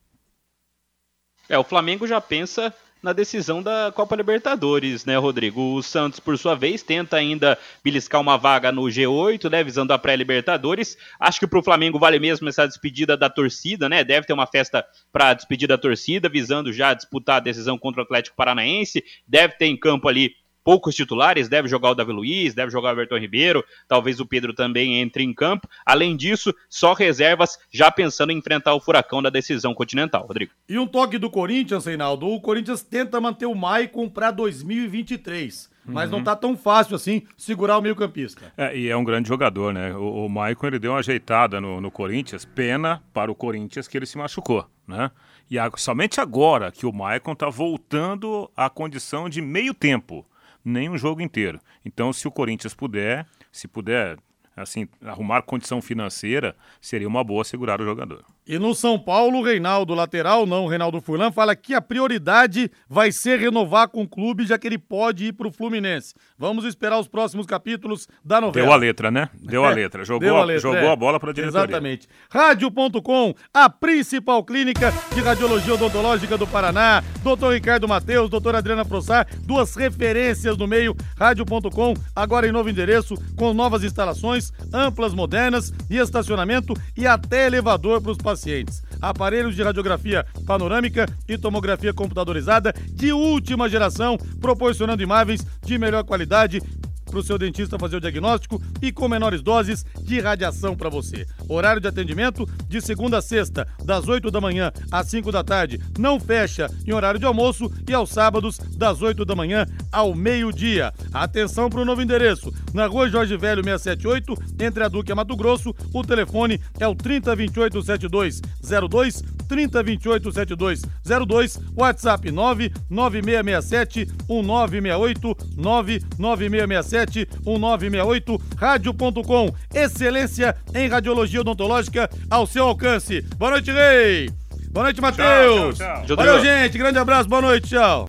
É, o Flamengo já pensa na decisão da Copa Libertadores, né, Rodrigo? O Santos, por sua vez, tenta ainda beliscar uma vaga no G8, né, visando a pré-Libertadores. Acho que para o Flamengo vale mesmo essa despedida da torcida, né? Deve ter uma festa para despedir da torcida, visando já disputar a decisão contra o Atlético Paranaense. Deve ter em campo ali poucos titulares, deve jogar o Davi Luiz, deve jogar o Everton Ribeiro, talvez o Pedro também entre em campo. Além disso, só reservas já pensando em enfrentar o furacão da decisão continental, Rodrigo. E um toque do Corinthians, Reinaldo, o Corinthians tenta manter o Maicon para 2023 mas uhum. não tá tão fácil assim segurar o meio-campista. É, e é um grande jogador, né? O, o Maicon ele deu uma ajeitada no, no, Corinthians, pena para o Corinthians que ele se machucou, né? E a, somente agora que o Maicon tá voltando à condição de meio tempo nem um jogo inteiro. Então, se o Corinthians puder, se puder assim, arrumar condição financeira, seria uma boa segurar o jogador. E no São Paulo, o Reinaldo, lateral, não, o Reinaldo Furlan, fala que a prioridade vai ser renovar com o clube, já que ele pode ir para o Fluminense. Vamos esperar os próximos capítulos da novela. Deu a letra, né? Deu a [LAUGHS] é, letra. Jogou, a, letra, jogou é. a bola para a diretoria. Exatamente. Rádio.com, a principal clínica de radiologia odontológica do Paraná. Doutor Ricardo Mateus, doutor Adriana Prossar, duas referências no meio. Rádio.com, agora em novo endereço, com novas instalações, amplas, modernas e estacionamento e até elevador para os pacientes pacientes. Aparelhos de radiografia panorâmica e tomografia computadorizada de última geração, proporcionando imagens de melhor qualidade para o seu dentista fazer o diagnóstico e com menores doses de radiação para você. Horário de atendimento de segunda a sexta, das 8 da manhã às 5 da tarde. Não fecha em horário de almoço e aos sábados, das 8 da manhã ao meio-dia. Atenção para o novo endereço. Na rua Jorge Velho 678, entre a Duque e a Mato Grosso, o telefone é o 3028 7202 3028 7202, WhatsApp 99667 1968 99667 1968, rádio.com, excelência em radiologia odontológica ao seu alcance. Boa noite, Rei! Boa noite, Matheus! Valeu, gente, grande abraço, boa noite, tchau!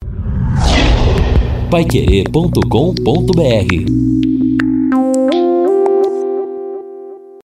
Paiquerê.com.br